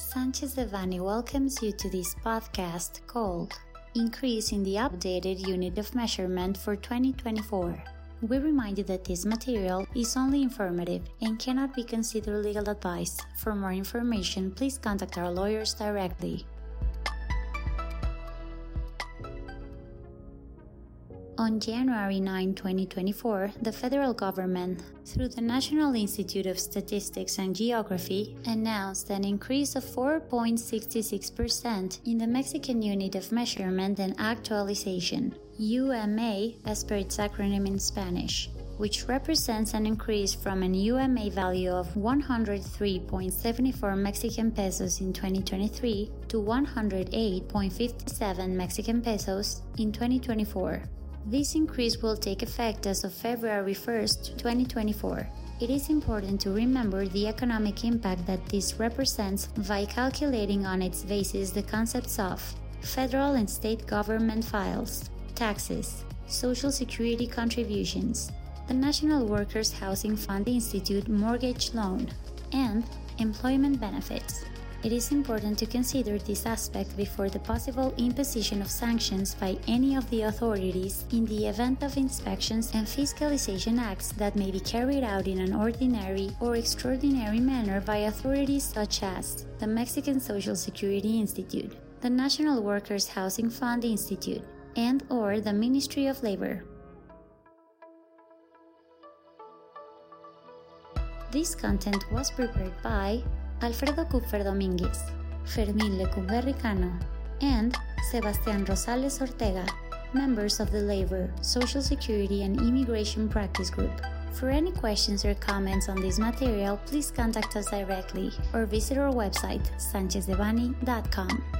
Sanchez Devanny welcomes you to this podcast called Increase in the Updated Unit of Measurement for 2024. We remind you that this material is only informative and cannot be considered legal advice. For more information, please contact our lawyers directly. On January 9, 2024, the federal government, through the National Institute of Statistics and Geography, announced an increase of 4.66% in the Mexican Unit of Measurement and Actualization, UMA as per its acronym in Spanish, which represents an increase from an UMA value of 103.74 Mexican pesos in 2023 to 108.57 Mexican pesos in 2024. This increase will take effect as of February 1st, 2024. It is important to remember the economic impact that this represents by calculating on its basis the concepts of federal and state government files, taxes, social security contributions, the National Workers Housing Fund Institute mortgage loan, and employment benefits. It is important to consider this aspect before the possible imposition of sanctions by any of the authorities in the event of inspections and fiscalization acts that may be carried out in an ordinary or extraordinary manner by authorities such as the Mexican Social Security Institute, the National Workers Housing Fund Institute, and or the Ministry of Labor. This content was prepared by Alfredo Kupfer Domínguez, Fermín Lecumberri Cano, and Sebastián Rosales Ortega, members of the Labor, Social Security, and Immigration Practice Group. For any questions or comments on this material, please contact us directly or visit our website, sanchezdevanny.com.